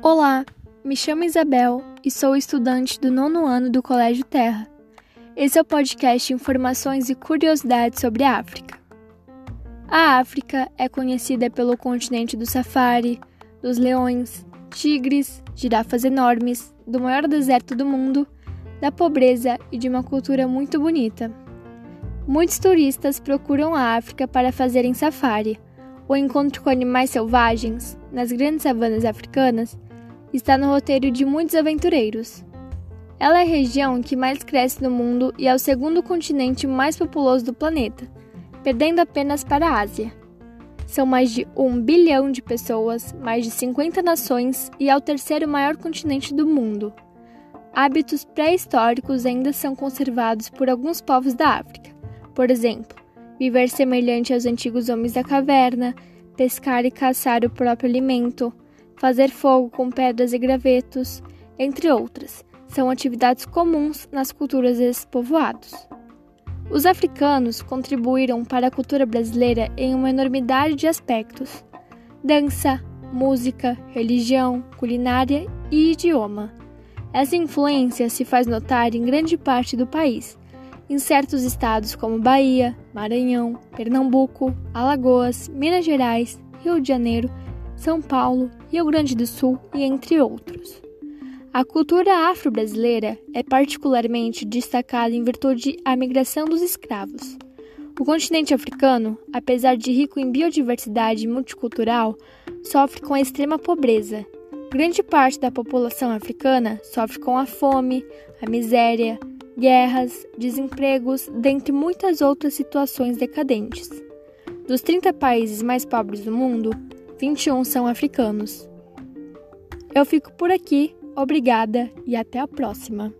Olá, me chamo Isabel e sou estudante do nono ano do Colégio Terra. Esse é o podcast Informações e Curiosidades sobre a África. A África é conhecida pelo continente do safari, dos leões, tigres, girafas enormes, do maior deserto do mundo, da pobreza e de uma cultura muito bonita. Muitos turistas procuram a África para fazerem safari, o encontro com animais selvagens, nas grandes savanas africanas, está no roteiro de muitos aventureiros. Ela é a região que mais cresce no mundo e é o segundo continente mais populoso do planeta, perdendo apenas para a Ásia. São mais de um bilhão de pessoas, mais de 50 nações e é o terceiro maior continente do mundo. Hábitos pré-históricos ainda são conservados por alguns povos da África. Por exemplo, viver semelhante aos antigos homens da caverna, pescar e caçar o próprio alimento, fazer fogo com pedras e gravetos, entre outras, são atividades comuns nas culturas desses povoados. Os africanos contribuíram para a cultura brasileira em uma enormidade de aspectos: dança, música, religião, culinária e idioma. Essa influência se faz notar em grande parte do país, em certos estados como Bahia, Maranhão, Pernambuco, Alagoas, Minas Gerais, Rio de Janeiro são Paulo, Rio Grande do Sul e entre outros. A cultura afro-brasileira é particularmente destacada em virtude da migração dos escravos. O continente africano, apesar de rico em biodiversidade multicultural, sofre com a extrema pobreza. Grande parte da população africana sofre com a fome, a miséria, guerras, desempregos, dentre muitas outras situações decadentes. Dos 30 países mais pobres do mundo, 21 são africanos. Eu fico por aqui, obrigada e até a próxima!